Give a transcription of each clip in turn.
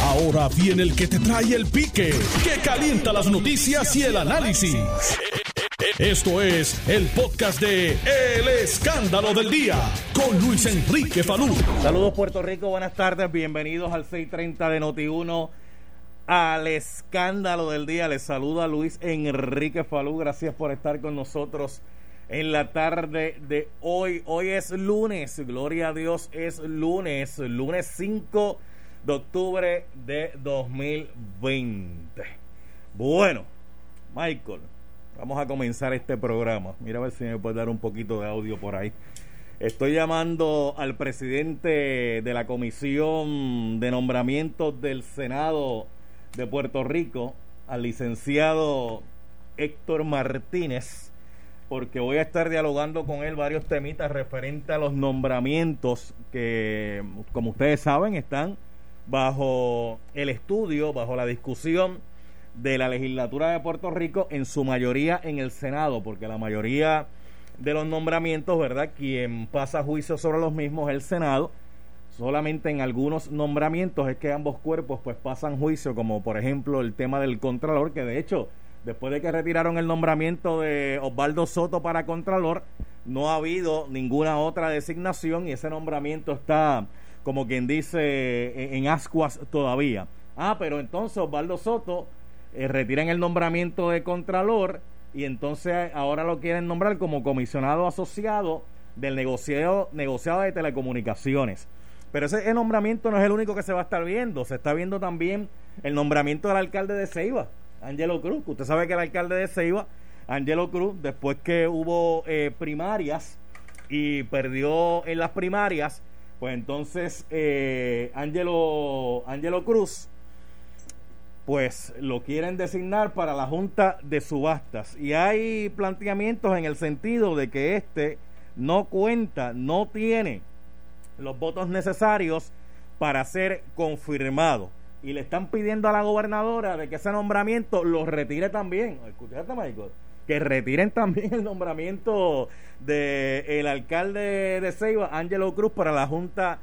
Ahora viene el que te trae el pique, que calienta las noticias y el análisis. Esto es el podcast de El Escándalo del Día con Luis Enrique Falú. Saludos Puerto Rico, buenas tardes, bienvenidos al 630 de Noti1 al Escándalo del Día. Les saluda Luis Enrique Falú, gracias por estar con nosotros en la tarde de hoy. Hoy es lunes, gloria a Dios, es lunes, lunes 5 de octubre de 2020. Bueno, Michael, vamos a comenzar este programa. Mira a ver si me puede dar un poquito de audio por ahí. Estoy llamando al presidente de la Comisión de Nombramientos del Senado de Puerto Rico, al licenciado Héctor Martínez, porque voy a estar dialogando con él varios temitas referentes a los nombramientos que, como ustedes saben, están bajo el estudio, bajo la discusión de la legislatura de Puerto Rico, en su mayoría en el Senado, porque la mayoría de los nombramientos, ¿verdad? Quien pasa juicio sobre los mismos es el Senado. Solamente en algunos nombramientos es que ambos cuerpos pues pasan juicio, como por ejemplo el tema del Contralor, que de hecho, después de que retiraron el nombramiento de Osvaldo Soto para Contralor, no ha habido ninguna otra designación y ese nombramiento está como quien dice, en, ascuas todavía. Ah, pero entonces Osvaldo Soto eh, retiran el nombramiento de Contralor y entonces ahora lo quieren nombrar como comisionado asociado del negociado, negociado de telecomunicaciones. Pero ese nombramiento no es el único que se va a estar viendo, se está viendo también el nombramiento del alcalde de Ceiba, Angelo Cruz. Usted sabe que el alcalde de Ceiba, Angelo Cruz, después que hubo eh, primarias y perdió en las primarias, pues entonces, eh, Angelo, Angelo Cruz, pues lo quieren designar para la Junta de Subastas. Y hay planteamientos en el sentido de que este no cuenta, no tiene los votos necesarios para ser confirmado. Y le están pidiendo a la gobernadora de que ese nombramiento lo retire también. Escuchaste, Michael que retiren también el nombramiento de el alcalde de Ceiba, Ángelo Cruz, para la Junta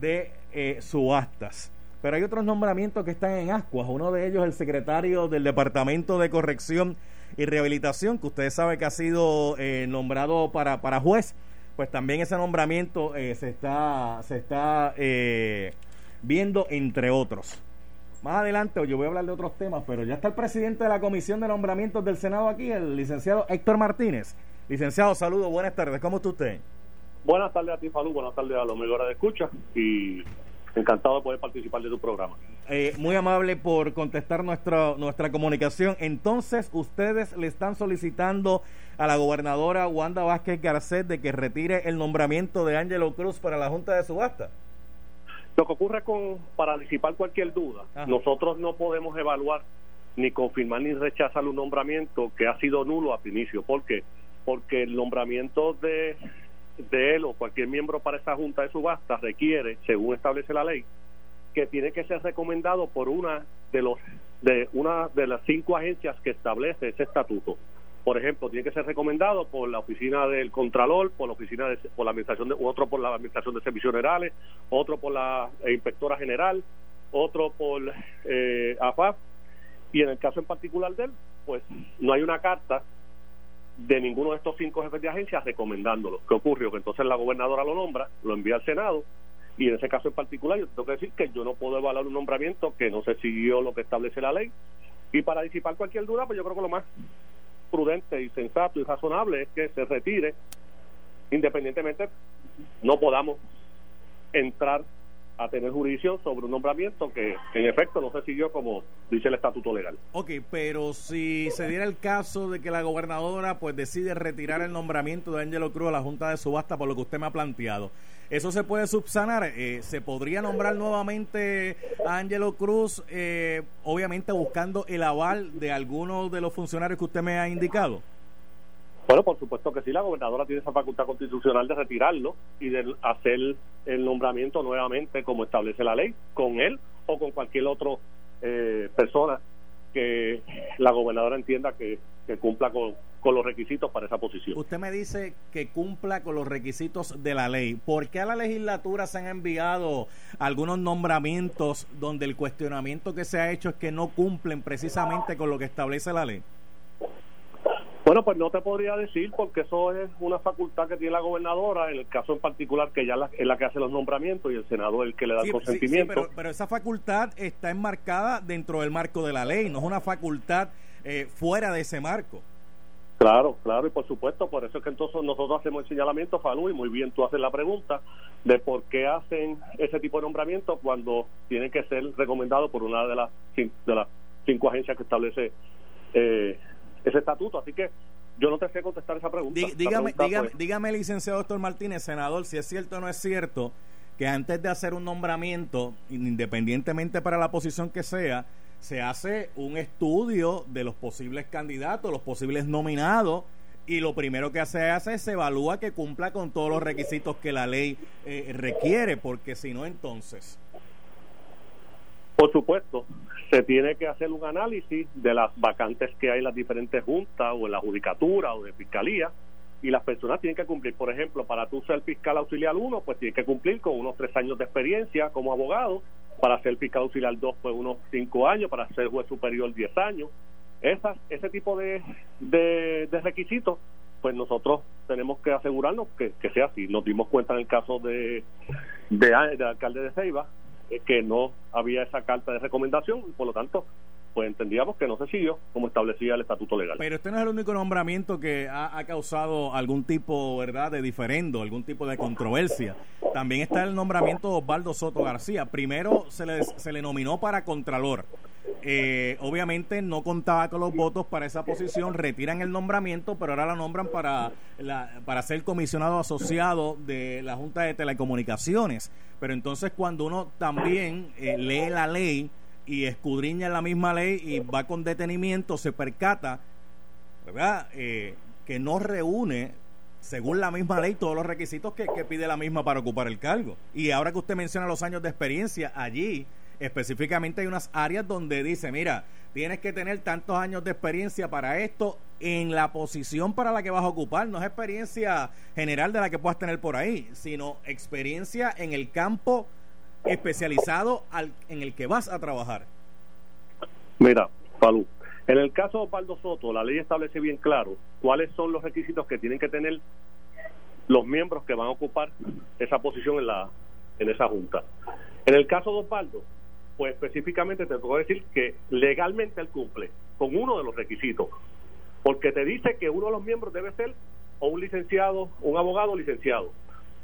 de eh, Subastas. Pero hay otros nombramientos que están en ascuas. Uno de ellos el secretario del Departamento de Corrección y Rehabilitación, que ustedes saben que ha sido eh, nombrado para, para juez. Pues también ese nombramiento eh, se está, se está viendo entre otros. Más adelante yo voy a hablar de otros temas, pero ya está el presidente de la Comisión de Nombramientos del Senado aquí, el licenciado Héctor Martínez. Licenciado, saludos, buenas tardes. ¿Cómo está usted? Buenas tardes a ti, Falú. Buenas tardes a los mejores de escucha. Y encantado de poder participar de tu programa. Eh, muy amable por contestar nuestra, nuestra comunicación. Entonces, ustedes le están solicitando a la gobernadora Wanda Vázquez Garcet de que retire el nombramiento de Ángelo Cruz para la Junta de Subasta. Lo que ocurre con, para disipar cualquier duda, nosotros no podemos evaluar ni confirmar ni rechazar un nombramiento que ha sido nulo a inicio. ¿Por qué? Porque el nombramiento de, de él o cualquier miembro para esa junta de subasta requiere, según establece la ley, que tiene que ser recomendado por una de los de una de las cinco agencias que establece ese estatuto. Por ejemplo, tiene que ser recomendado por la oficina del Contralor, por la oficina de, por la administración de, otro por la administración de servicios generales, otro por la inspectora general, otro por eh, AFAP. Y en el caso en particular de él, pues no hay una carta de ninguno de estos cinco jefes de agencia recomendándolo. ¿Qué ocurrió? Que entonces la gobernadora lo nombra, lo envía al Senado y en ese caso en particular yo tengo que decir que yo no puedo evaluar un nombramiento que no se siguió lo que establece la ley y para disipar cualquier duda, pues yo creo que lo más prudente y sensato y razonable es que se retire, independientemente no podamos entrar a tener jurisdicción sobre un nombramiento que en efecto no se siguió como dice el estatuto legal. Ok, pero si se diera el caso de que la gobernadora pues decide retirar el nombramiento de Angelo Cruz a la Junta de Subasta por lo que usted me ha planteado, ¿eso se puede subsanar? Eh, ¿Se podría nombrar nuevamente a Angelo Cruz, eh, obviamente buscando el aval de algunos de los funcionarios que usted me ha indicado? Bueno, por supuesto que sí, la gobernadora tiene esa facultad constitucional de retirarlo y de hacer el nombramiento nuevamente como establece la ley, con él o con cualquier otra eh, persona que la gobernadora entienda que, cumpla con, con los requisitos para esa posición. Usted me dice que cumpla con los requisitos de la ley. ¿Por qué a la legislatura se han enviado algunos nombramientos donde el cuestionamiento que se ha hecho es que no cumplen precisamente con lo que establece la ley? Bueno, pues no te podría decir porque eso es una facultad que tiene la gobernadora, en el caso en particular que ella es la que hace los nombramientos y el senador es el que le da el consentimiento. pero, pero, esa facultad está enmarcada dentro del marco de la ley, no es una facultad eh, fuera de ese marco. Claro, claro, y por supuesto, por eso es que entonces nosotros hacemos el señalamiento, Falú, y muy bien tú haces la pregunta de por qué hacen ese tipo de nombramiento cuando tienen que ser recomendados por una de las, de las cinco agencias que establece eh, ese estatuto. Así que yo no te sé contestar esa pregunta. dígame, dígame, pues, dígame, licenciado doctor Martínez, senador, si es cierto o no es cierto que antes de hacer un nombramiento, independientemente para la posición que sea, se hace un estudio de los posibles candidatos, los posibles nominados, y lo primero que se hace es se evalúa que cumpla con todos los requisitos que la ley eh, requiere, porque si no, entonces. Por supuesto, se tiene que hacer un análisis de las vacantes que hay en las diferentes juntas o en la judicatura o de fiscalía y las personas tienen que cumplir, por ejemplo, para tú ser fiscal auxiliar 1, pues tienes que cumplir con unos tres años de experiencia como abogado, para ser fiscal auxiliar 2, pues unos cinco años, para ser juez superior 10 años. Esas, ese tipo de, de, requisitos, pues nosotros tenemos que asegurarnos que, sea así. Nos dimos cuenta en el caso de, de, de alcalde de Ceiba, que no había esa carta de recomendación, y por lo tanto pues entendíamos que no se siguió como establecía el estatuto legal. Pero este no es el único nombramiento que ha, causado algún tipo, ¿verdad?, de diferendo, algún tipo de controversia. También está el nombramiento de Osvaldo Soto García. Primero se le, se le nominó para Contralor. Eh, obviamente no contaba con los votos para esa posición, retiran el nombramiento, pero ahora la nombran para, la, para ser comisionado asociado de la Junta de Telecomunicaciones. Pero entonces cuando uno también eh, lee la ley, y escudriña la misma ley y va con detenimiento, se percata, ¿verdad? Eh, que no reúne, según la misma ley, todos los requisitos que, que pide la misma para ocupar el cargo. Y ahora que usted menciona los años de experiencia, allí específicamente hay unas áreas donde dice, mira, tienes que tener tantos años de experiencia para esto en la posición para la que vas a ocupar. No es experiencia general de la que puedas tener por ahí, sino experiencia en el campo especializado al, en el que vas a trabajar? Mira, Falú, en el caso de Osvaldo Soto, la ley establece bien claro cuáles son los requisitos que tienen que tener los miembros que van a ocupar esa posición en la en esa junta. En el caso de Osvaldo, pues específicamente te puedo decir que legalmente él cumple con uno de los requisitos, porque te dice que uno de los miembros debe ser o un licenciado, un abogado licenciado,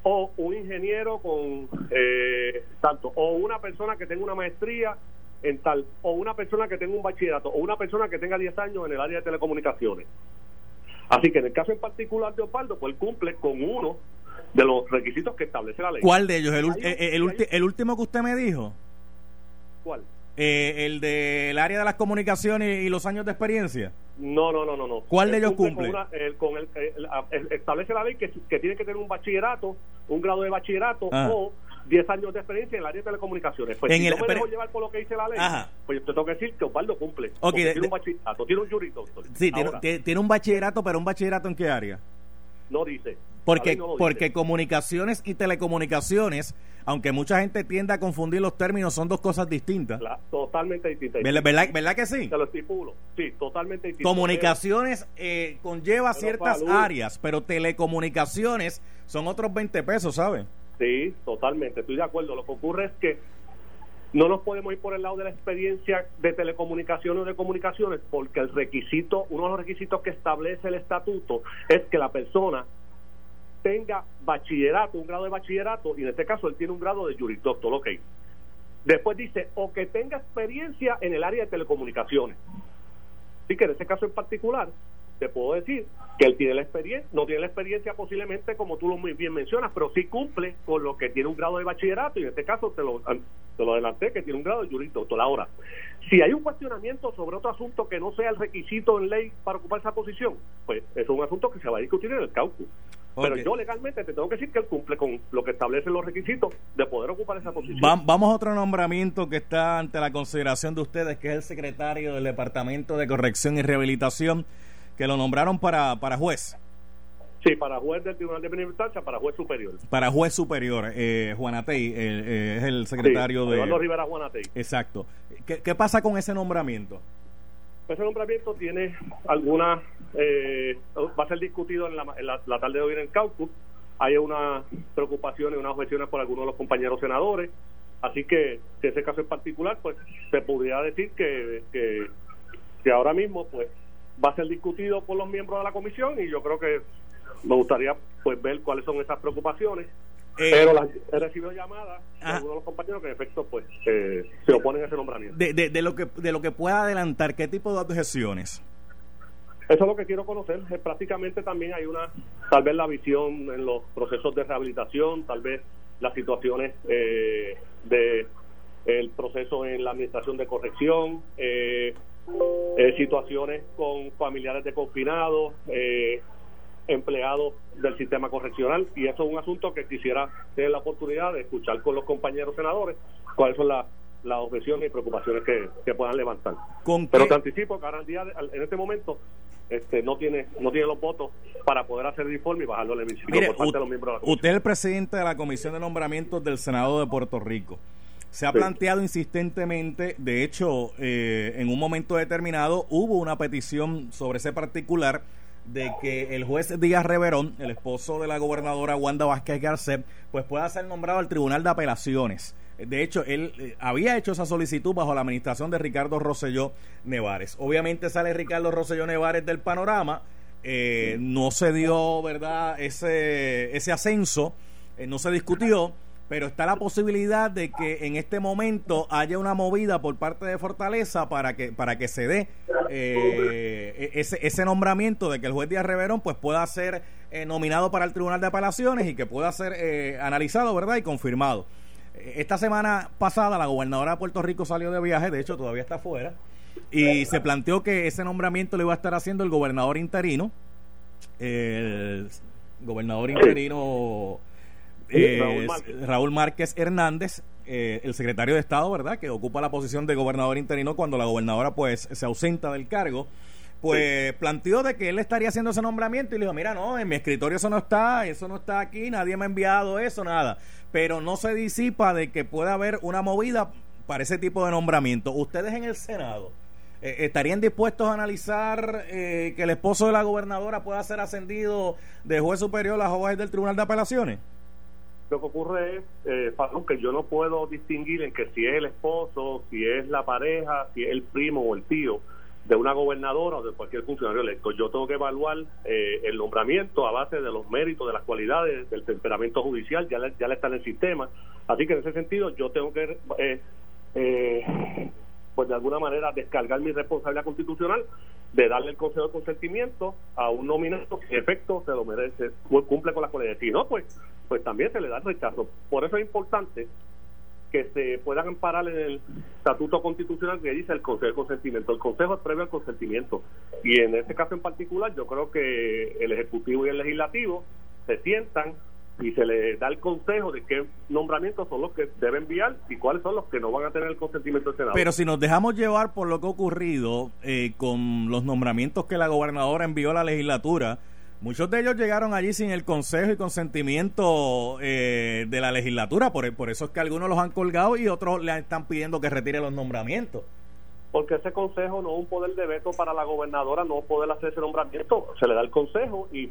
o un ingeniero con eh, tanto, o una persona que tenga una maestría en tal, o una persona que tenga un bachillerato, o una persona que tenga 10 años en el área de telecomunicaciones. Así que en el caso en particular de Osvaldo, pues él cumple con uno de los requisitos que establece la ley. ¿Cuál de ellos? ¿El, el, el último que usted me dijo? ¿Cuál? Eh, ¿El del área de las comunicaciones y los años de experiencia? No, no, no, no. no. ¿Cuál de ellos cumple? Con el, establece la ley que, tiene que tener un bachillerato, un grado de bachillerato ah. o 10 años de experiencia en el área de telecomunicaciones. Pues si no me dejo llevar por lo que dice la ley, pues yo te tengo que decir que Osvaldo cumple. tiene un bachillerato, tiene un jurito. Sí, tiene, tiene un bachillerato, pero un bachillerato en qué área? No dice. Porque, porque comunicaciones y telecomunicaciones, aunque mucha gente tiende a confundir los términos, son dos cosas distintas. totalmente distintas. ¿Verdad, que sí? Te lo estipulo. Sí, totalmente distinto. Comunicaciones eh, conlleva ciertas áreas, pero telecomunicaciones son otros 20 pesos, ¿sabes? Sí, totalmente. Estoy de acuerdo. Lo que ocurre es que no nos podemos ir por el lado de la experiencia de telecomunicaciones o de comunicaciones porque el requisito, uno de los requisitos que establece el estatuto es que la persona tenga bachillerato, un grado de bachillerato, y en este caso él tiene un grado de jurisdoctor, ok. Después dice, o que tenga experiencia en el área de telecomunicaciones. Así que en este caso en particular, te puedo decir que él tiene la experiencia, no tiene la experiencia posiblemente como tú lo muy bien mencionas, pero sí cumple con lo que tiene un grado de bachillerato y en este caso te lo, te lo adelanté que tiene un grado de jurisdoctor. Ahora, si hay un cuestionamiento sobre otro asunto que no sea el requisito en ley para ocupar esa posición, pues es un asunto que se va a discutir en el Pero yo legalmente te tengo que decir que él cumple con lo que establecen los requisitos de poder ocupar esa posición. vamos a otro nombramiento que está ante la consideración de ustedes, que es el secretario del Departamento de Corrección y Rehabilitación que lo nombraron para, para juez. Sí, para juez del Tribunal de Primera Instancia, para juez superior. Para juez superior, eh, Juanatey eh, es el secretario de... Eduardo Rivera Juanatey. Exacto. ¿Qué, ¿Qué, pasa con ese nombramiento? Ese nombramiento tiene alguna... Eh, va a ser discutido en la, la, tarde de hoy en el caucus. Hay unas preocupaciones, unas objeciones por algunos de los compañeros senadores. Así que, en ese caso en particular, pues se podría decir que, que, que ahora mismo, pues va a ser discutido por los miembros de la comisión y yo creo que me gustaría pues ver cuáles son esas preocupaciones. Eh, pero las, he recibido llamadas de algunos de los compañeros que en efecto pues eh, se oponen a ese nombramiento. De, de, lo que de lo que pueda adelantar, ¿qué tipo de objeciones? Eso es lo que quiero conocer. Eh, prácticamente también hay una, tal vez la visión en los procesos de rehabilitación, tal vez las situaciones eh, de el proceso en la administración de corrección, eh, situaciones con familiares de confinados, eh, empleados del sistema correccional y eso es un asunto que quisiera tener la oportunidad de escuchar con los compañeros senadores cuáles son las las objeciones y preocupaciones que, puedan levantar. Pero te anticipo que ahora en, día, en este momento este, no tiene no tiene los votos para poder hacer el informe y bajarlo al hemiciclo por parte de los miembros Usted es el presidente de la Comisión de Nombramientos del Senado de Puerto Rico. Se ha planteado insistentemente, de hecho, eh, en un momento determinado hubo una petición sobre ese particular de que el juez Díaz Reverón, el esposo de la gobernadora Wanda Vázquez Garcet, pues pueda ser nombrado al Tribunal de Apelaciones. De hecho, él eh, había hecho esa solicitud bajo la administración de Ricardo Rosselló Nevares. Obviamente sale Ricardo Rosselló Nevares del panorama. Eh, no se dio, ¿verdad?, ese, ese ascenso, eh, no se discutió pero está la posibilidad de que en este momento haya una movida por parte de Fortaleza para que para que se dé eh, e-, ese, ese nombramiento de que el juez Díaz Reverón pues pueda ser nominado para el Tribunal de Apelaciones y que pueda ser analizado, ¿verdad? Y confirmado. Esta semana pasada la gobernadora de Puerto Rico salió de viaje, de hecho todavía está afuera, y se planteó que ese nombramiento lo iba a estar haciendo el gobernador interino, el gobernador interino eh, Raúl, Márquez. Hernández, eh, el secretario de Estado, ¿verdad? Que ocupa la posición de gobernador interino cuando la gobernadora pues se ausenta del cargo. Pues planteó de que él estaría haciendo ese nombramiento y le dijo, mira, no, en mi escritorio eso no está, eso no está aquí, nadie me ha enviado eso, nada. Pero no se disipa de que pueda haber una movida para ese tipo de nombramiento. Ustedes en el Senado, eh, ¿estarían dispuestos a analizar que el esposo de la gobernadora pueda ser ascendido de juez superior a juez del Tribunal de Apelaciones? Lo que ocurre es, eh, que yo no puedo distinguir en que si es el esposo, si es la pareja, si es el primo o el tío de una gobernadora o de cualquier funcionario electo. Yo tengo que evaluar eh, el nombramiento a base de los méritos, de las cualidades, del temperamento judicial, ya le, ya le está en el sistema. Así que en ese sentido yo tengo que eh, eh pues de alguna manera descargar mi responsabilidad constitucional de darle el consejo de consentimiento a un nominado que en efecto se lo merece, cumple con las cualidades. Si no, pues, pues también se le da el rechazo. Por eso es importante que se puedan amparar en el estatuto constitucional que dice el consejo de consentimiento. El consejo es previo al consentimiento. Y en este caso en particular, yo creo que el ejecutivo y el legislativo se sientan y se le da el consejo de qué nombramientos son los que debe enviar y cuáles son los que no van a tener el consentimiento del Senado. Pero si nos dejamos llevar por lo que ha ocurrido eh, con los nombramientos que la gobernadora envió a la legislatura, muchos de ellos llegaron allí sin el consejo y consentimiento eh, de la legislatura, por, por eso es que algunos los han colgado y otros le están pidiendo que retire los nombramientos. Porque ese consejo no es un poder de veto para la gobernadora no poder hacer ese nombramiento, se le da el consejo y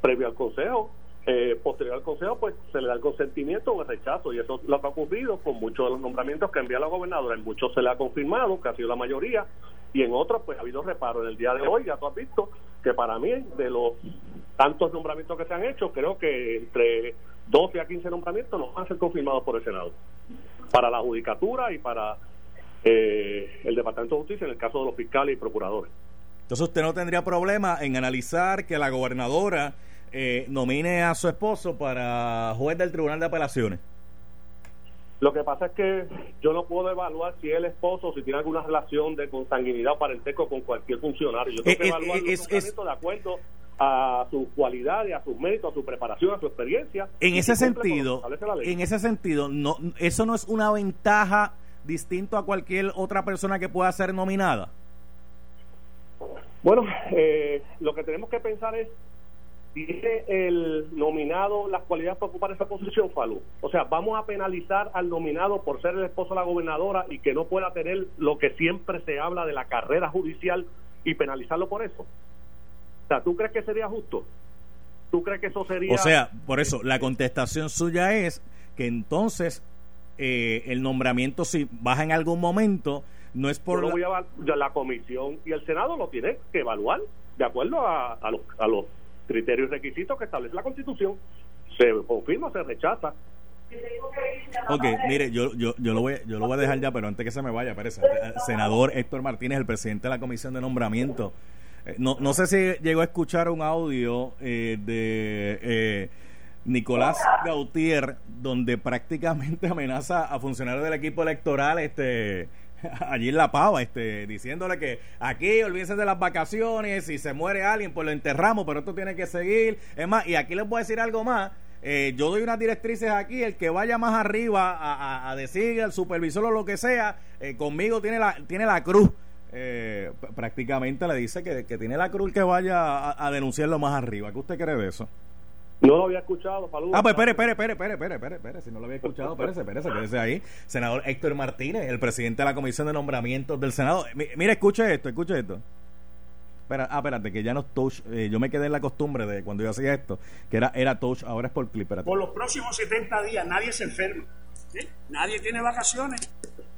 previo al consejo eh, posterior al consejo, pues se le da el consentimiento o el rechazo, y eso es lo que ha ocurrido con muchos de los nombramientos que envía la gobernadora. En muchos se le ha confirmado, sido la mayoría, y en otros, pues ha habido reparo. En el día de hoy, ya tú has visto que para mí, de los tantos nombramientos que se han hecho, creo que entre 12 a 15 nombramientos no van a ser confirmados por el Senado, para la judicatura y para eh, el Departamento de Justicia en el caso de los fiscales y procuradores. Entonces usted no tendría problema en analizar que la gobernadora eh, nomine a su esposo para juez del Tribunal de Apelaciones? Lo que pasa es que yo no puedo evaluar si es el esposo, si tiene alguna relación de consanguinidad o parentesco con cualquier funcionario. Yo tengo que eh, eh, evaluar es, de acuerdo a sus cualidades, a sus méritos, a su preparación, a su experiencia. En ese sentido, en ese sentido, no, eso no es una ventaja distinto a cualquier otra persona que pueda ser nominada. Bueno, eh, lo que tenemos que pensar es ¿Tiene el nominado las cualidades para ocupar esa posición, Falú? O sea, vamos a penalizar al nominado por ser el esposo de la gobernadora y que no pueda tener lo que siempre se habla de la carrera judicial y penalizarlo por eso. O sea, ¿tú crees que sería justo? ¿Tú crees que eso sería... O sea, por eso, la contestación suya es que entonces eh, el nombramiento, si baja en algún momento, no es por... la... la comisión y el Senado lo tiene que evaluar de acuerdo a, a los... A los criterios y requisitos que establece la Constitución. Se confirma, se rechaza. Ok, mire, yo, yo, yo, lo voy, yo lo voy a dejar ya, pero antes que se me vaya, parece. Eh, senador Héctor Martínez, el presidente de la Comisión de Nombramiento. Eh, no, no sé si llegó a escuchar un audio eh, de Nicolás Gautier, donde prácticamente amenaza a funcionarios del equipo electoral este allí en La Pava, este, diciéndole que aquí olvídense de las vacaciones, si se muere alguien, pues lo enterramos, pero esto tiene que seguir. Es más, y aquí les voy a decir algo más. Eh, yo doy unas directrices aquí, el que vaya más arriba a, decir al supervisor o lo que sea, eh, conmigo tiene la, tiene la cruz. Eh, prácticamente le dice que, que, tiene la cruz que vaya a, a denunciarlo más arriba. ¿Qué usted cree de eso? No lo había escuchado, Falú. Ah, pues espere, espere, espere, espere, espere, espere, espere, si no lo había escuchado, espérese, espérese, quédese ahí. Senador Héctor Martínez, el presidente de la Comisión de Nombramientos del Senado. mira, escuche esto, escuche esto. Espera, ah, espérate, que ya no es touch. Eh, yo me quedé en la costumbre de cuando yo hacía esto, que era, era touch, ahora es por clip. Espérate. Por los próximos 70 días nadie se enferma. Nadie tiene vacaciones.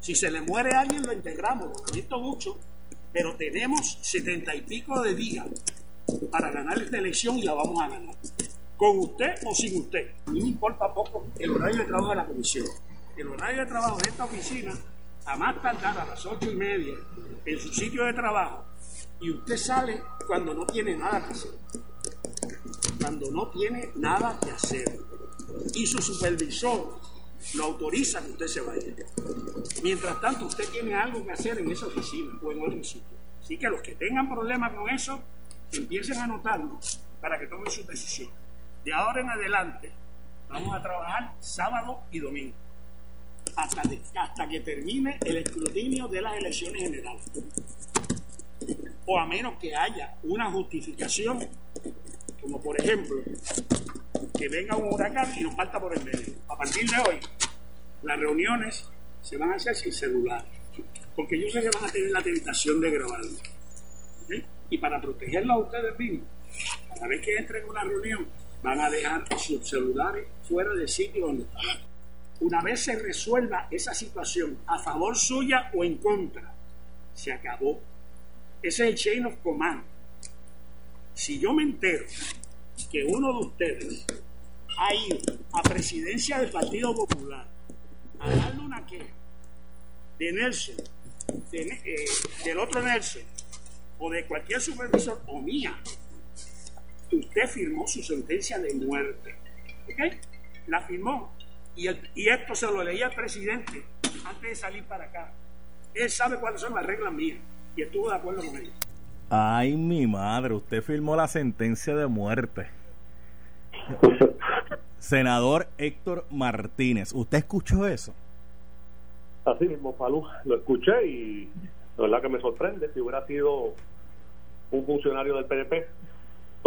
Si se le muere a alguien, lo integramos. Lo visto mucho. Pero tenemos 70 y pico de días para ganar esta elección y la vamos a ganar con usted o sin usted. A mí me importa poco el horario de trabajo de la comisión. El horario de trabajo de esta oficina, a más tardar a las ocho y media, en su sitio de trabajo, y usted sale cuando no tiene nada que hacer. Cuando no tiene nada que hacer. Y su supervisor lo autoriza que usted se vaya. Mientras tanto, usted tiene algo que hacer en esa oficina o en otro sitio. Así que los que tengan problemas con eso, empiecen a anotarlo para que tomen su decisión. De ahora en adelante vamos a trabajar sábado y domingo hasta, hasta que termine el escrutinio de las elecciones generales. O a menos que haya una justificación, como por ejemplo que venga un huracán y nos falta por el medio. A partir de hoy, las reuniones se van a hacer sin celular, porque yo sé que van a tener la tentación de grabarlo. Y para protegerlo a ustedes mismos, cada vez que entren en una reunión, van a dejar sus celulares fuera del sitio donde están. Una vez se resuelva esa situación a favor suya o en contra, se acabó. Ese es el chain of command. Si yo me entero que uno de ustedes ha ido a presidencia del Partido Popular a darle una queja de Nelson, eh, del otro Nelson, o de cualquier supervisor, o mía, usted firmó su sentencia de muerte. ¿Ok? La firmó. Y, y esto se lo leía al presidente antes de salir para acá. Él sabe cuáles son las reglas mías y estuvo de acuerdo con ellas. Ay, mi madre, usted firmó la sentencia de muerte. Senador Héctor Martínez, ¿usted escuchó eso? Así mismo, Palú, lo escuché y la verdad que me sorprende si hubiera sido un funcionario del PNP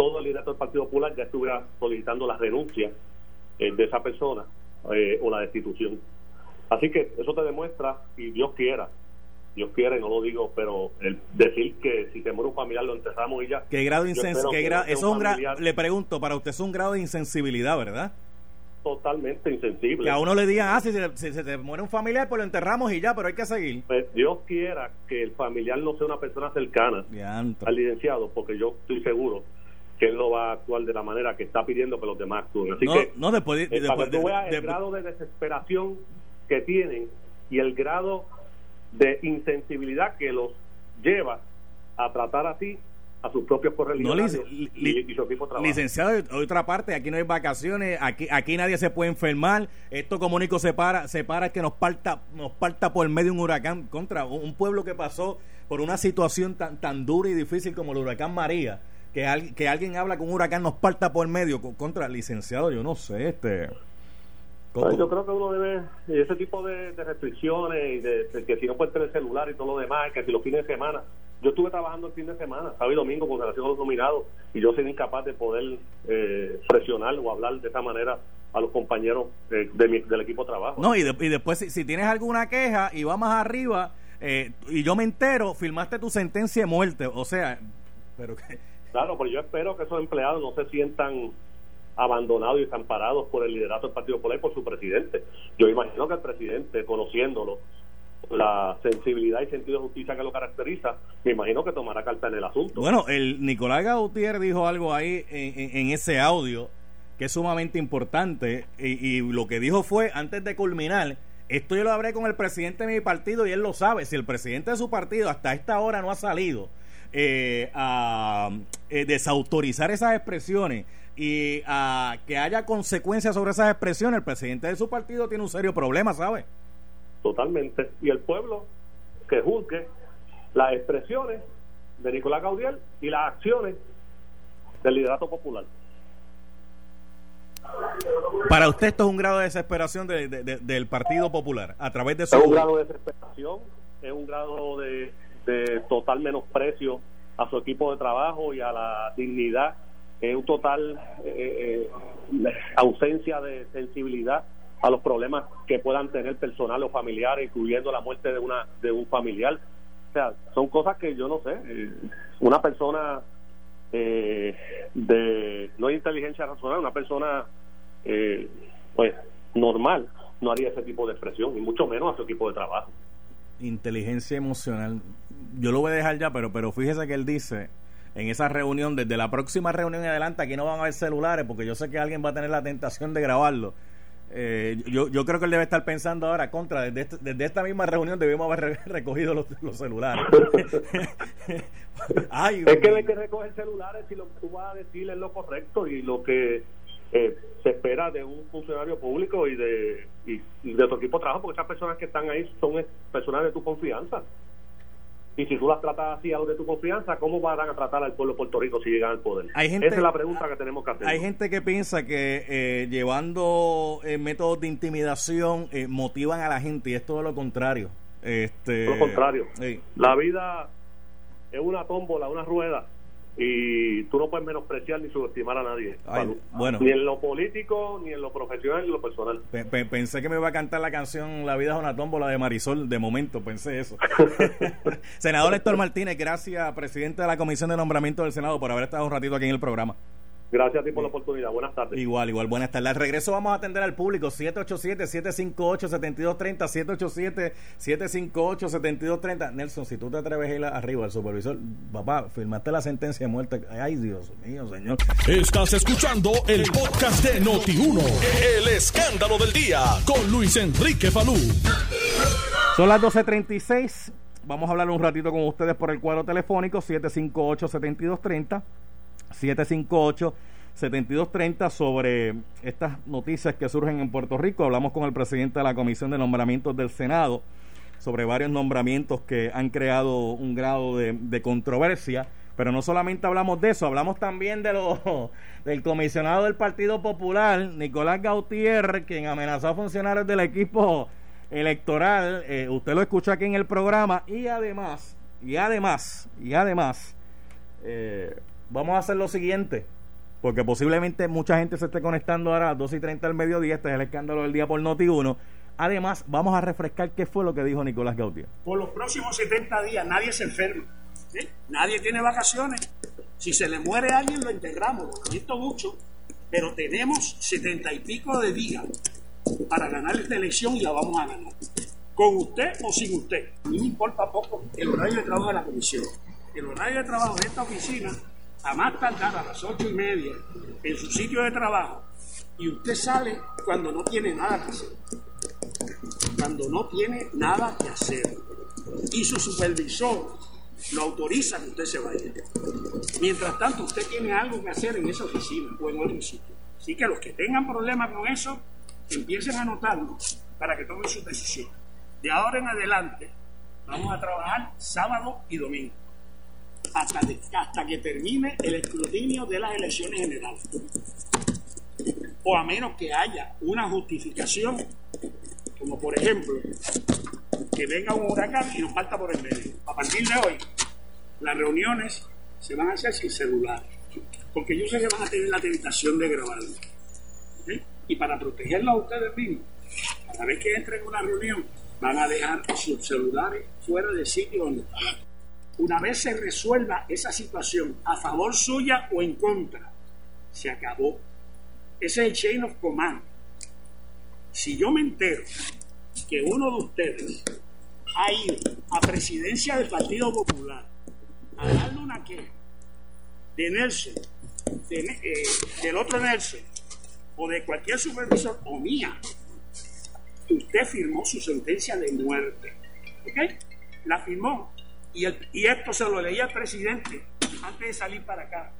todo el liderato del Partido Popular ya estuviera solicitando la renuncia eh, de esa persona eh, o la destitución. Así que eso te demuestra, y Dios quiera, Dios quiere, no lo digo, pero el decir que si te muere un familiar lo enterramos y ya. ¿Qué grado de insensibilidad? Eso le pregunto, para usted es un grado de insensibilidad, ¿verdad? Totalmente insensible. Que a uno le digan, ah, si se, te muere un familiar, pues lo enterramos y ya, pero hay que seguir. Pues Dios quiera que el familiar no sea una persona cercana al licenciado, porque yo estoy seguro que él no va a actuar de la manera que está pidiendo que los demás actúen. Así que, no después, eh, para que tú veas el grado de desesperación que tienen y el grado de insensibilidad que los lleva a tratar así a sus propios correligionarios y, su equipo de trabajo. Licenciado, de otra parte, aquí no hay vacaciones, aquí aquí nadie se puede enfermar, esto como único se para, se para que nos parta, nos parta por medio un huracán contra un pueblo que pasó por una situación tan, tan dura y difícil como el huracán María que, que alguien habla con un huracán nos parta por medio contra el licenciado, yo no sé, este... yo creo que uno debe, ese tipo de, restricciones, y de, que si no puede tener celular y todo lo demás, que si los fines de semana, yo estuve trabajando el fin de semana, sábado y domingo, con relación a los nominados, y yo soy incapaz de poder eh, presionar o hablar de esa manera a los compañeros eh, de mi, del equipo de trabajo. No, y, y después, si, tienes alguna queja y va más arriba, eh, y yo me entero, firmaste tu sentencia de muerte, o sea, pero que... Claro, pero yo espero que esos empleados no se sientan abandonados y desamparados por el liderato del Partido Popular y por su presidente. Yo imagino que el presidente, conociéndolo, la sensibilidad y sentido de justicia que lo caracteriza, me imagino que tomará carta en el asunto. Bueno, el Nicolás Gautier dijo algo ahí en, ese audio que es sumamente importante y, lo que dijo fue, antes de culminar, esto yo lo hablé con el presidente de mi partido y él lo sabe, si el presidente de su partido hasta esta hora no ha salido eh, a eh, desautorizar esas expresiones y a que haya consecuencias sobre esas expresiones, el presidente de su partido tiene un serio problema, ¿sabe? totalmente. Y el pueblo que juzgue las expresiones de Nicolás Gaudiel y las acciones del liderato popular. Para usted esto es un grado de desesperación del Partido Popular a través de su... Es un grado de desesperación, es un grado de, total menosprecio a su equipo de trabajo y a la dignidad, es un total eh, eh, ausencia de sensibilidad a los problemas que puedan tener personal o familiares, incluyendo la muerte de una de un familiar. O sea, son cosas que yo no sé. Eh, una persona eh, de no hay inteligencia racional, una persona eh, pues normal no haría ese tipo de expresión y mucho menos a su equipo de trabajo. Inteligencia emocional. Yo lo voy a dejar ya, pero pero fíjese que él dice en esa reunión, desde la próxima reunión en adelante, aquí no van a haber celulares porque yo sé que alguien va a tener la tentación de grabarlo eh, yo, yo creo que él debe estar pensando ahora contra, desde, este, desde esta misma reunión debemos haber recogido los, celulares. es que hay que recoger celulares si lo que tú vas a decir es lo correcto y lo que eh, se espera de un funcionario público y de, y de tu equipo de trabajo, porque esas personas que están ahí son personas de tu confianza. Y si tú las tratas así a de tu confianza, ¿cómo van a tratar al pueblo de Puerto Rico si llegan al poder? Esa es la pregunta que tenemos que hacer. Hay gente que piensa que eh, llevando eh, métodos de intimidación eh, motivan a la gente y es todo lo contrario. Este, lo contrario. La vida es una tómbola, una rueda y tú no puedes menospreciar ni subestimar a nadie. bueno. Ni en lo político, ni en lo profesional, ni en lo personal. pensé que me iba a cantar la canción La vida es una tómbola de Marisol, de momento pensé eso. Senador Héctor Martínez, gracias, presidente de la Comisión de Nombramiento del Senado, por haber estado un ratito aquí en el programa. Gracias a ti por la oportunidad. Buenas tardes. Igual, igual. Buenas tardes. Al regreso vamos a atender al público. 787-758-7230. 787-758-7230. Nelson, si tú te atreves a ir arriba al supervisor, papá, firmaste la sentencia de muerte. Ay, Dios mío, señor. Estás escuchando el podcast de Noti1. El escándalo del día con Luis Enrique Falú. Son las 12.36. Vamos a hablar un ratito con ustedes por el cuadro telefónico 758-7230. 758-7230 sobre estas noticias que surgen en Puerto Rico. Hablamos con el presidente de la Comisión de Nombramientos del Senado sobre varios nombramientos que han creado un grado de, controversia. Pero no solamente hablamos de eso, hablamos también de lo, del comisionado del Partido Popular, Nicolás Gautier, quien amenazó a funcionarios del equipo electoral. Eh, usted lo escucha aquí en el programa. Y además, y además, y además, eh, vamos a hacer lo siguiente, porque posiblemente mucha gente se esté conectando ahora a las 2 y 30 del mediodía, este es el escándalo del día por Noti1. Además, vamos a refrescar qué fue lo que dijo Nicolás Gautier. Por los próximos 70 días nadie se enferma, nadie tiene vacaciones. Si se le muere a alguien, lo integramos, lo siento mucho, pero tenemos 70 y pico de días para ganar esta elección y la vamos a ganar. Con usted o sin usted. A mí me importa poco el horario de trabajo de la comisión. El horario de trabajo de esta oficina a más tardar a las ocho y media en su sitio de trabajo y usted sale cuando no tiene nada que hacer. Cuando no tiene nada que hacer. Y su supervisor lo autoriza que usted se vaya. Mientras tanto, usted tiene algo que hacer en esa oficina o en otro sitio. Así que los que tengan problemas con eso, empiecen a anotarlo para que tomen su decisión. De ahora en adelante, vamos a trabajar sábado y domingo hasta, hasta que termine el escrutinio de las elecciones generales. O a menos que haya una justificación, como por ejemplo, que venga un huracán y nos falta por el medio. A partir de hoy, Las reuniones se van a hacer sin celular, porque yo sé que van a tener la tentación de grabarlo. Y para protegerlo a ustedes mismos, cada vez que entren en una reunión, van a dejar sus celulares fuera del sitio donde están. Una vez se resuelva esa situación a favor suya o en contra, se acabó. Ese es el chain of command. Si yo me entero que uno de ustedes ha ido a presidencia del Partido Popular a darle una queja de Nelson, eh, del otro Nelson, o de cualquier supervisor, o mía, usted firmó su sentencia de muerte. ¿Ok? La firmó. Y, el, y esto se lo leía al presidente antes de salir para acá.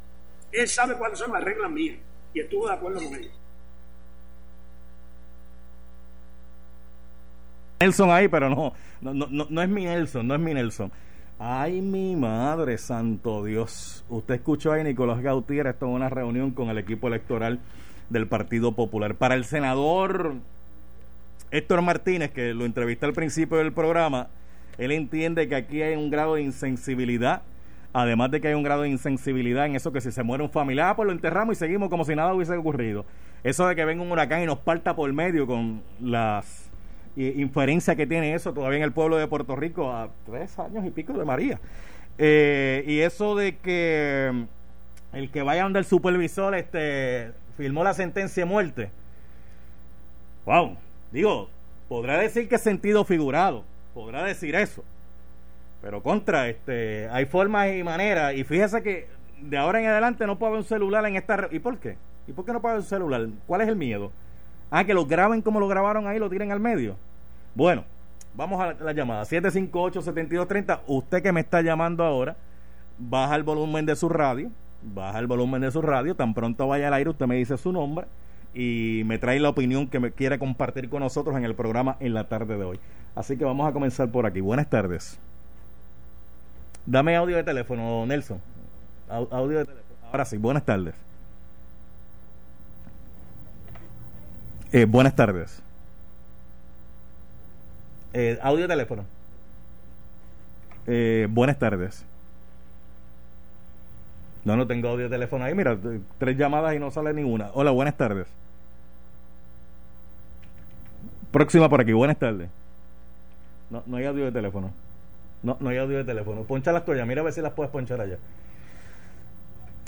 Él sabe cuáles son las reglas mías y estuvo de acuerdo con ellos. Nelson ahí, pero no, no, no, no es mi Nelson, no es mi Nelson. Ay, mi madre, santo Dios. Usted escuchó ahí Nicolás Gautier, esto en una reunión con el equipo electoral del Partido Popular. Para el senador Héctor Martínez, que lo entrevisté al principio del programa, él entiende que aquí hay un grado de insensibilidad, además de que hay un grado de insensibilidad en eso que si se muere un familiar, ah, pues lo enterramos y seguimos como si nada hubiese ocurrido. Eso de que venga un huracán y nos parta por medio con las inferencia que tiene eso todavía en el pueblo de Puerto Rico a tres años y pico de María. Eh, y eso de que mm, el que vaya donde el supervisor este firmó la sentencia de muerte. Wow, digo, podrá decir que es sentido figurado, podrá decir eso. Pero contra, este, hay formas y maneras. Y fíjese que de ahora en adelante no puede haber un celular en esta. ¿Y por qué? ¿Y por qué no puede haber un celular? ¿Cuál es el miedo? Ah, que lo graben como lo grabaron ahí, lo tiren al medio. Bueno, vamos a la, llamada. 758-7230. Usted que me está llamando ahora, baja el volumen de su radio. Baja el volumen de su radio. Tan pronto vaya al aire, usted me dice su nombre y me trae la opinión que me quiere compartir con nosotros en el programa en la tarde de hoy. Así que vamos a comenzar por aquí. Buenas tardes. Dame audio de teléfono, Nelson. Audio de teléfono. Ahora sí, buenas tardes. Eh, buenas tardes. Eh, audio teléfono. Eh, buenas tardes. No, no tengo audio teléfono ahí. Mira, tres llamadas y no sale ninguna. Hola, buenas tardes. Próxima por aquí, buenas tardes. No, no hay audio de teléfono. No, no hay audio de teléfono. Poncha las tuyas, mira a ver si las puedes ponchar allá.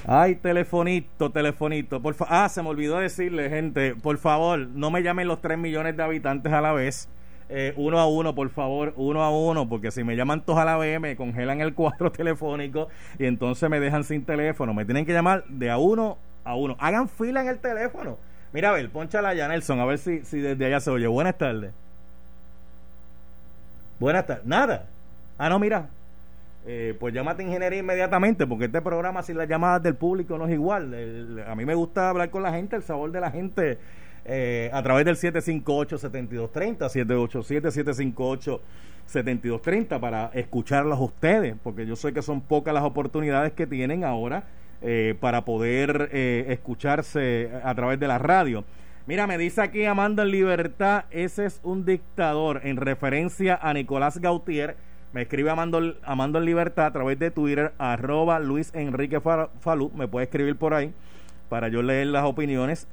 Ay, telefonito, telefonito. Por ah, se me olvidó decirle, gente, por favor, no me llamen los 3 millones de habitantes a la vez. Eh, uno a uno, por favor, uno a uno, porque si me llaman todos a la vez, me congelan el cuadro telefónico y entonces me dejan sin teléfono. Me tienen que llamar de a uno a uno. Hagan fila en el teléfono. Mira, a ver, ponchala ya, Nelson, a ver si, si desde allá se oye. Buenas tardes. Buenas tardes. Nada. Ah, no, mira, eh, pues llámate ingeniería inmediatamente, porque este programa, sin las llamadas del público, no es igual. a mí me gusta hablar con la gente, el sabor de la gente, eh, a través del 758-7230, 787-758-7230, para escucharlos ustedes, porque yo sé que son pocas las oportunidades que tienen ahora eh, para poder escucharse a través de la radio. Mira, me dice aquí Amando en Libertad, ese es un dictador, en referencia a Nicolás Gautier me escribe Amando, Amando en Libertad a través de Twitter, arroba Luis Enrique Falú. Me puede escribir por ahí para yo leer las opiniones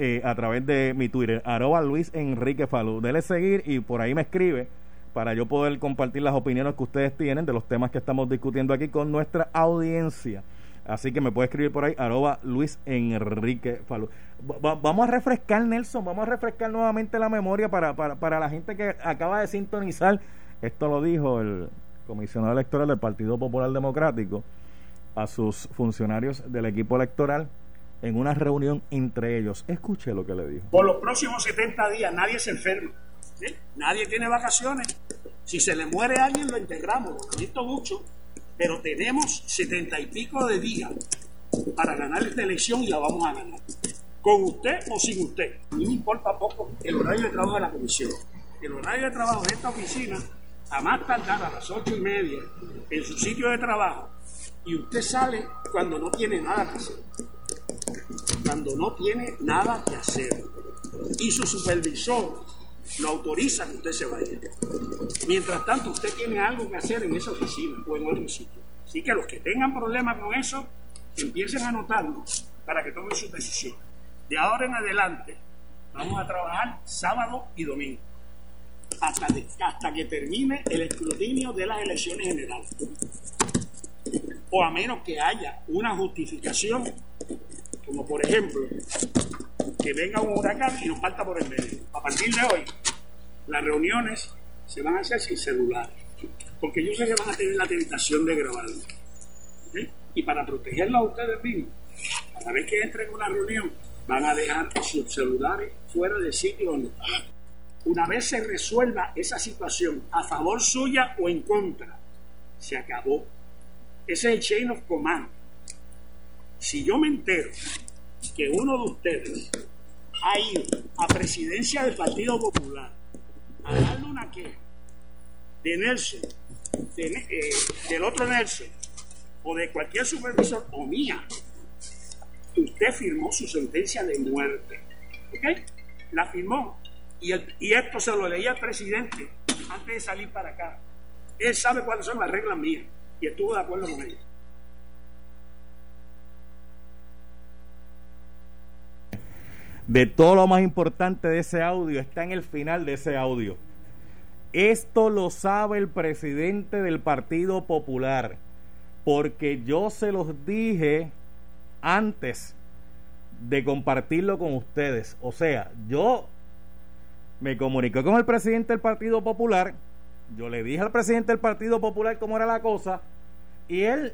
eh, a través de mi Twitter, arroba Luis Enrique Falú. Dele seguir y por ahí me escribe para yo poder compartir las opiniones que ustedes tienen de los temas que estamos discutiendo aquí con nuestra audiencia. Así que me puede escribir por ahí, arroba Luis Enrique Falú. vamos a refrescar, Nelson, vamos a refrescar nuevamente la memoria para, para, para la gente que acaba de sintonizar esto lo dijo el comisionado electoral del Partido Popular Democrático a sus funcionarios del equipo electoral en una reunión entre ellos. Escuche lo que le dijo. Por los próximos 70 días nadie se enferma, nadie tiene vacaciones. Si se le muere alguien lo integramos, lo mucho, pero tenemos 70 y pico de días para ganar esta elección y la vamos a ganar. Con usted o sin usted. A mí me importa poco el horario de trabajo de la comisión. El horario de trabajo de esta oficina a más tardar a las ocho y media en su sitio de trabajo y usted sale cuando no tiene nada que hacer. Cuando no tiene nada que hacer. Y su supervisor lo autoriza que usted se vaya. Mientras tanto, usted tiene algo que hacer en esa oficina o en otro sitio. Así que los que tengan problemas con eso, empiecen a anotarlo para que tomen su decisión. De ahora en adelante, vamos a trabajar sábado y domingo, hasta, hasta que termine el escrutinio de las elecciones generales. O a menos que haya una justificación, como por ejemplo, que venga un huracán y nos falta por el medio. A partir de hoy, las reuniones se van a hacer sin celular, porque yo sé que van a tener la tentación de grabarlo. Y para protegerlo a ustedes mismos, cada vez que entren en una reunión, van a dejar sus celulares fuera del sitio donde están. Una vez se resuelva esa situación a favor suya o en contra, se acabó. Ese es el chain of command. Si yo me entero que uno de ustedes ha ido a presidencia del Partido Popular a darle una queja de Nelson, eh, del otro Nelson, o de cualquier supervisor, o mía, usted firmó su sentencia de muerte. ¿Ok? La firmó. Y, y esto se lo leía al presidente antes de salir para acá. Él sabe cuáles son las reglas mías y estuvo de acuerdo con ellas. De todo lo más importante de ese audio está en el final de ese audio. Esto lo sabe el presidente del Partido Popular, porque yo se los dije antes de compartirlo con ustedes. O sea, yo me comuniqué con el presidente del Partido Popular, yo le dije al presidente del Partido Popular cómo era la cosa, y él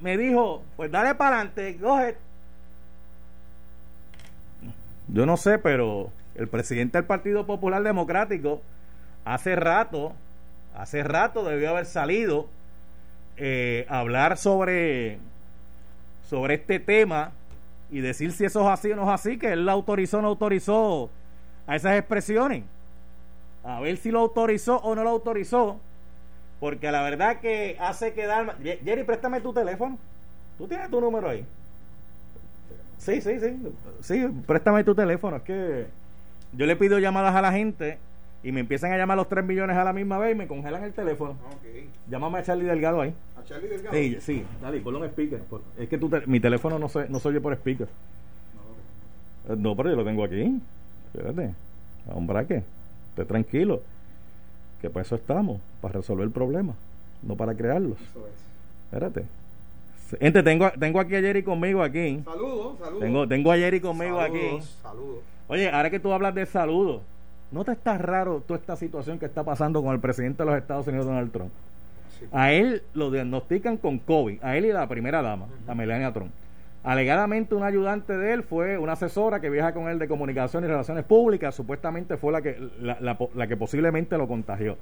me dijo, pues dale para adelante, coge yo no sé, pero el presidente del Partido Popular Democrático hace rato, hace rato debió haber salido eh, a hablar sobre, sobre este tema y decir si eso es así o no es así, que él lo autorizó o no autorizó a esas expresiones. A ver si lo autorizó o no lo autorizó. Porque la verdad que hace quedar... Jerry, préstame tu teléfono. Tú tienes tu número ahí. Sí, sí, sí. Sí, préstame tu teléfono. Es que yo le pido llamadas a la gente y me empiezan a llamar los 3 millones a la misma vez y me congelan el teléfono. Okay. Llámame a Charlie Delgado ahí. ¿A Charlie Delgado? Sí, sí. Dale, ponlo en speaker. Es que tu mi teléfono no se, no se oye por speaker. No, no, pero yo lo tengo aquí. Espérate. Hombre, ¿qué? Esté tranquilo. Que para eso estamos, para resolver el problema, no para crearlos. Eso es. Espérate. Gente, tengo, tengo aquí a Jerry conmigo aquí. Saludos, saludos. Tengo, tengo a Jerry conmigo aquí. Saludos. Oye, ahora que tú hablas de saludos, ¿no te está raro toda esta situación que está pasando con el presidente de los Estados Unidos, Donald Trump? A él lo diagnostican con COVID, a él y a la primera dama, a Melania Trump. Alegadamente un ayudante de él fue una asesora que viaja con él de comunicación y relaciones públicas, supuestamente fue la que, la, la que posiblemente lo contagió.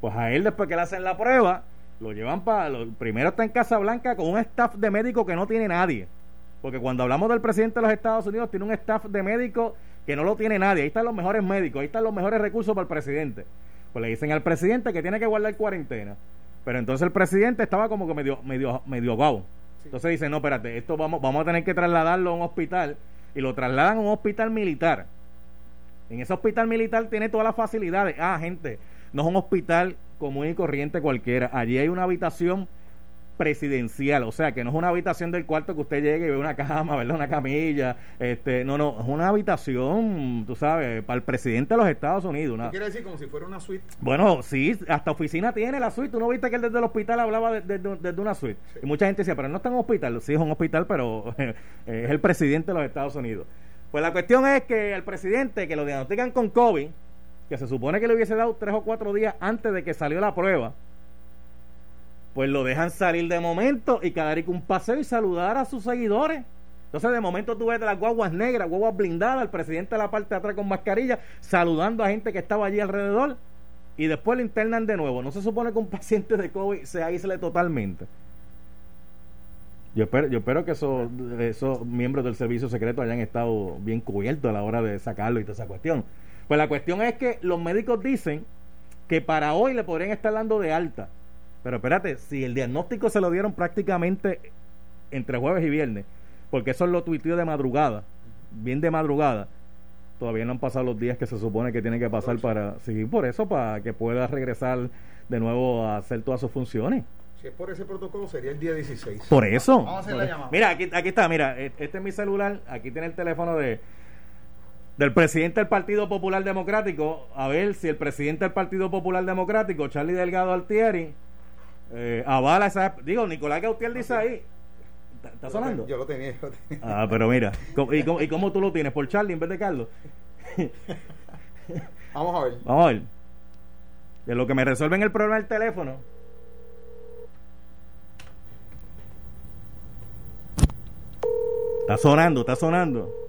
Pues a él después que le hacen la prueba, lo llevan para. primero está en Casa Blanca con un staff de médicos que no tiene nadie. Porque cuando hablamos del presidente de los Estados Unidos, tiene un staff de médicos que no lo tiene nadie. Ahí están los mejores médicos, ahí están los mejores recursos para el presidente. Pues le dicen al presidente que tiene que guardar cuarentena. Pero entonces el presidente estaba como que medio, medio, medio gao. Entonces dice, no, espérate, esto vamos, vamos a tener que trasladarlo a un hospital. Y lo trasladan a un hospital militar. En ese hospital militar tiene todas las facilidades. Ah, gente, no es un hospital común y corriente cualquiera. Allí hay una habitación presidencial, o sea, que no es una habitación del cuarto que usted llegue y ve una cama, ¿verdad? Una camilla, este, no, no, es una habitación, tú sabes, para el presidente de los Estados Unidos. ¿Qué quiere decir como si fuera una suite? Bueno, sí, hasta oficina tiene la suite. Tú no viste que él desde el hospital hablaba desde de, una suite. Y mucha gente decía, pero no está en un hospital. Sí, es un hospital, pero es el presidente de los Estados Unidos. Pues la cuestión es que el presidente, que lo diagnostican con COVID, que se supone que le hubiese dado tres o cuatro días antes de que salió la prueba, pues lo dejan salir de momento y con un paseo y saludar a sus seguidores. Entonces, de momento tú ves las guaguas negras, guaguas blindadas, el presidente de la parte de atrás con mascarilla, saludando a gente que estaba allí alrededor, y después lo internan de nuevo. No se supone que un paciente de COVID se aísle totalmente. Yo espero, yo espero que esos, esos miembros del servicio secreto hayan estado bien cubiertos a la hora de sacarlo y toda esa cuestión. Pues la cuestión es que los médicos dicen que para hoy le podrían estar dando de alta. Pero espérate, si el diagnóstico se lo dieron prácticamente entre jueves y viernes, porque eso lo tuiteó de madrugada, bien de madrugada, todavía no han pasado los días que se supone que tiene que pasar para seguir por eso, para que pueda regresar de nuevo a hacer todas sus funciones. Si es por ese protocolo, sería el día 16. Por eso. Vamos a hacer la llamada. Mira, aquí, aquí está, mira, e- este es mi celular, aquí tiene el teléfono de del presidente del Partido Popular Democrático, a ver si el presidente del Partido Popular Democrático, Charlie Delgado Altieri, eh, avala esa... Digo, Nicolás Gautier dice ahí... ¿Está- ¿Está sonando? Yo lo tenía. yo lo tenía. Ah, pero mira, ¿cómo- ¿y cómo, ¿y cómo tú lo tienes? ¿Por Charlie en vez de Carlos? Vamos a ver. Vamos a ver. De lo que me resuelven el problema del teléfono. Está sonando, está sonando.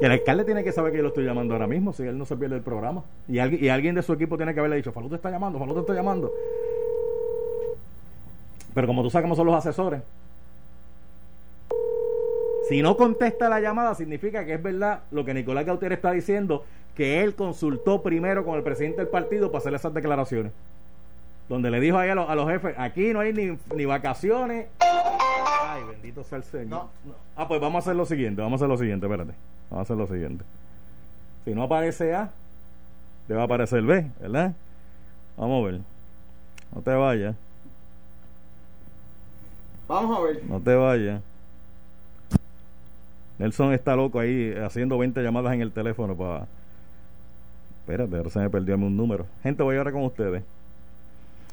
El alcalde tiene que saber que yo lo estoy llamando ahora mismo, si él no se pierde el programa. Y, alguien y alguien de su equipo tiene que haberle dicho, Falú te está llamando, Falú te está llamando. Pero como tú sabes cómo son los asesores, si no contesta la llamada, significa que es verdad lo que Nicolás Gautier está diciendo, que él consultó primero con el presidente del partido para hacer esas declaraciones. Donde le dijo ahí a, los- a los jefes, aquí no hay ni, ni vacaciones. Ay, bendito sea el Señor. No. Ah, pues vamos a hacer lo siguiente, vamos a hacer lo siguiente, espérate. Vamos a hacer lo siguiente. Si no aparece A, te va a aparecer B, ¿verdad? Vamos a ver. No te vayas, Vamos a ver. no te vayas. Nelson está loco ahí haciendo 20 llamadas en el teléfono para... Espérate, ahora se me perdió un número. Gente, voy ahora con ustedes.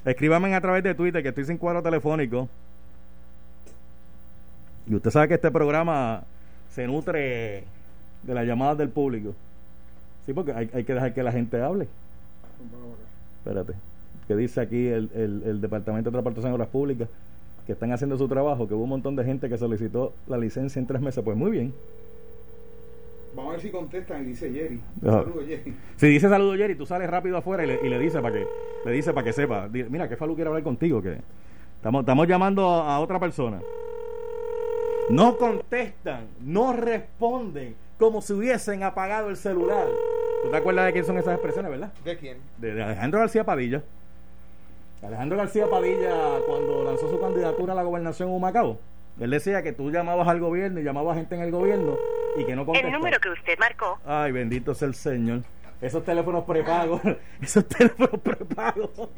Escríbanme a través de Twitter que estoy sin cuadro telefónico. Y usted sabe que este programa se nutre de las llamadas del público. Sí, porque hay, hay que dejar que la gente hable. Espérate. Que dice aquí el, el, el Departamento de Transportación y Obras Públicas que están haciendo su trabajo, que hubo un montón de gente que solicitó la licencia en tres meses. Pues muy bien. Vamos a ver si contestan y dice Jerry. Ajá. Saludos, Jerry. Si dice saludo Jerry, tú sales rápido afuera y le, y le dice para que le dice para que sepa. Mira, que Falu quiere hablar contigo, que estamos, estamos llamando a, a otra persona. No contestan, no responden como si hubiesen apagado el celular. ¿Tú te acuerdas de quién son esas expresiones, verdad? ¿De quién? De, de Alejandro García Padilla. Alejandro García Padilla, cuando lanzó su candidatura a la gobernación en Humacao, él decía que tú llamabas al gobierno y llamabas gente en el gobierno y que no El contestaban. número que usted marcó Ay, bendito sea el Señor. Esos teléfonos prepagos, esos teléfonos prepagos.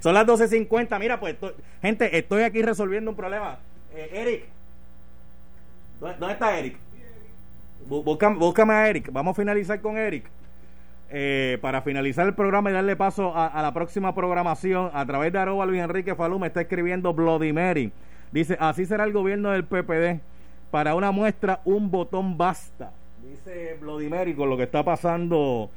Son las 12.50. Mira, pues, gente, estoy aquí resolviendo un problema. Eh, Eric, ¿dónde, está Eric? Bú- Búscame, búscame a Eric. Vamos a finalizar con Eric. Eh, para finalizar el programa y darle paso a, a la próxima programación, a través de arroba Luis Enrique Falú me está escribiendo Bloody Mary. Dice, así será el gobierno del PPD. Para una muestra, un botón basta. Dice Bloody Mary con lo que está pasando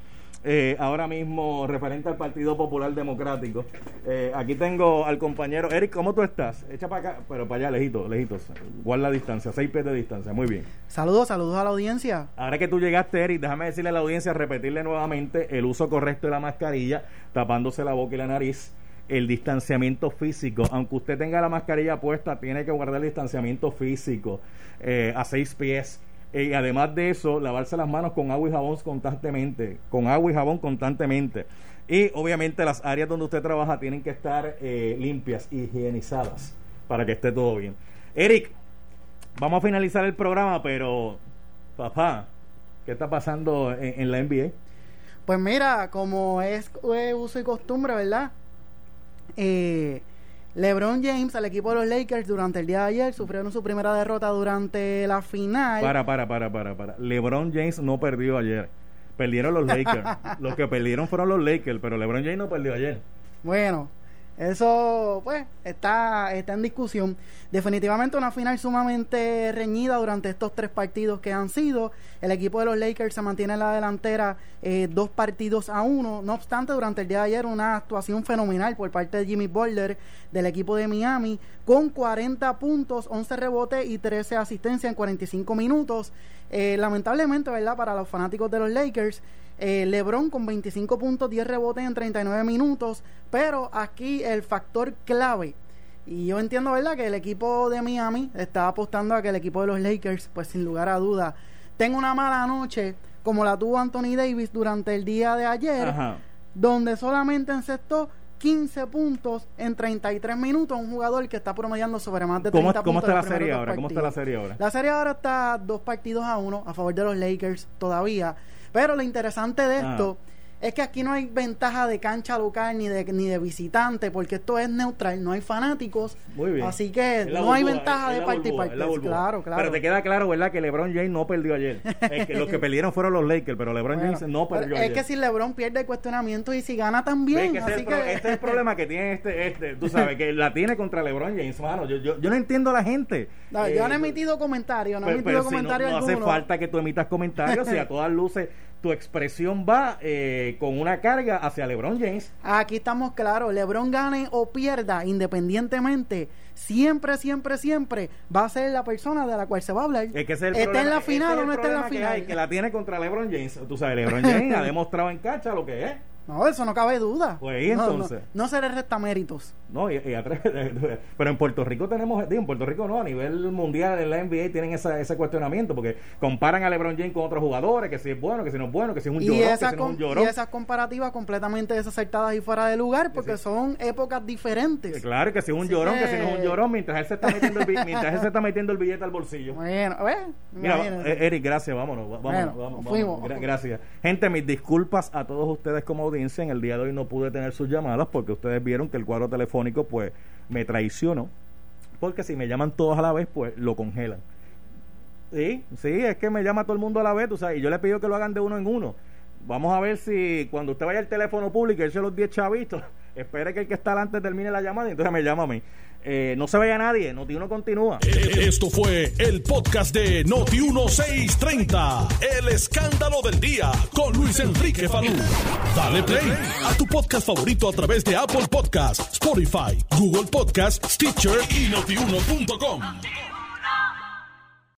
eh, ahora mismo referente al Partido Popular Democrático. Eh, aquí tengo al compañero Eric, ¿cómo tú estás? Echa para acá, pero para allá, lejito, lejitos. Guarda la distancia, seis pies de distancia, muy bien. Saludos, saludos a la audiencia. Ahora que tú llegaste, Eric, déjame decirle a la audiencia, repetirle nuevamente el uso correcto de la mascarilla, tapándose la boca y la nariz, el distanciamiento físico. Aunque usted tenga la mascarilla puesta, tiene que guardar el distanciamiento físico eh, a seis pies. Eh, además de eso, lavarse las manos con agua y jabón constantemente, con agua y jabón constantemente. Y obviamente las áreas donde usted trabaja tienen que estar eh, limpias, higienizadas, para que esté todo bien. Eric, Vamos a finalizar el programa, pero papá, ¿qué está pasando en, la NBA? Pues mira, como es eh, uso y costumbre, ¿verdad? Eh, LeBron James, al equipo de los Lakers, durante el día de ayer sufrieron su primera derrota durante la final. Para, para, para, para, para. LeBron James no perdió ayer. Perdieron los Lakers. los que perdieron fueron los Lakers, pero LeBron James no perdió ayer. Bueno, eso pues está, está en discusión. Definitivamente una final sumamente reñida durante estos tres partidos que han sido. El equipo de los Lakers se mantiene en la delantera eh, dos partidos a uno. No obstante, durante el día de ayer una actuación fenomenal por parte de Jimmy Butler del equipo de Miami con 40 puntos, 11 rebotes y 13 asistencias en 45 minutos. Eh, lamentablemente, ¿verdad? Para los fanáticos de los Lakers, eh, LeBron con 25 puntos, 10 rebotes en 39 minutos, pero aquí el factor clave, y yo entiendo, ¿verdad?, que el equipo de Miami está apostando a que el equipo de los Lakers, pues sin lugar a duda, tenga una mala noche como la tuvo Anthony Davis durante el día de ayer, Ajá. donde solamente encestó 15 puntos en 33 minutos. Un jugador que está promediando sobre más de 30 ¿Cómo, ¿Cómo puntos. está la serie ahora? ¿Cómo está la serie ahora? La serie ahora está dos partidos a uno a favor de los Lakers todavía. Pero lo interesante de Ah. esto es que aquí no hay ventaja de cancha local ni de, ni de visitante, porque esto es neutral, no hay fanáticos. Muy bien. Así que Es no hay ventaja es de parte y es. Claro, claro. Pero te queda claro, ¿verdad? Que LeBron James no perdió ayer. Es que los que perdieron fueron los Lakers, pero LeBron Bueno, James no perdió es ayer. que si LeBron pierde el cuestionamiento y si gana también. Que es así pro- que... este es el problema que tiene este, este, tú sabes, que la tiene contra LeBron James, mano. Yo, yo, yo no entiendo a la gente. No, yo no he Eh, emitido comentarios, no he Pero, emitido pero si no, comentarios no hace falta que tú emitas comentarios y a todas luces tu expresión va eh, con una carga hacia LeBron James. Aquí estamos claros, LeBron gane o pierda independientemente, siempre, siempre, siempre va a ser la persona de la cual se va a hablar. Es que es el problema- en la final es o no esté en la problema que hay, final. que la tiene contra LeBron James. Tú sabes, LeBron James ha demostrado en cancha lo que es. No, eso no cabe duda. Pues, ¿y No, no, entonces? No, se le resta méritos. No, y, y pero en Puerto Rico tenemos, digo, en Puerto Rico no, a nivel mundial en la NBA tienen esa, ese cuestionamiento porque comparan a LeBron James con otros jugadores, que si es bueno, que si no es bueno, que si es un llorón, que si no es un llorón. y esas comparativas completamente desacertadas y fuera de lugar porque son épocas diferentes. Eh, Claro que si es un Así llorón, que... que- si no es un llorón, mientras él se está metiendo el, mientras él se está metiendo el billete al bolsillo. Bueno, ver, Mira, eh, Eric, gracias, vámonos, vámonos, Bueno, vamos, fuimos. Gra- gracias. Gente, mis disculpas a todos ustedes como audiencia, en el día de hoy no pude tener sus llamadas porque ustedes vieron que el cuadro telefónico pues me traicionó, porque si me llaman todos a la vez pues lo congelan. Sí, sí, es que me llama todo el mundo a la vez, tú sabes, y yo le pido que lo hagan de uno en uno. Vamos a ver si cuando usted vaya al teléfono público y eche los 10 chavitos, espere que el que está adelante termine la llamada y entonces me llama a mí. Eh, no se vaya nadie, Noti uno continúa. Esto fue el podcast de Noti 1630. El escándalo del día con Luis Enrique Falú. Dale play a tu podcast favorito a través de Apple Podcasts, Spotify, Google Podcasts, Stitcher y notiuno.com.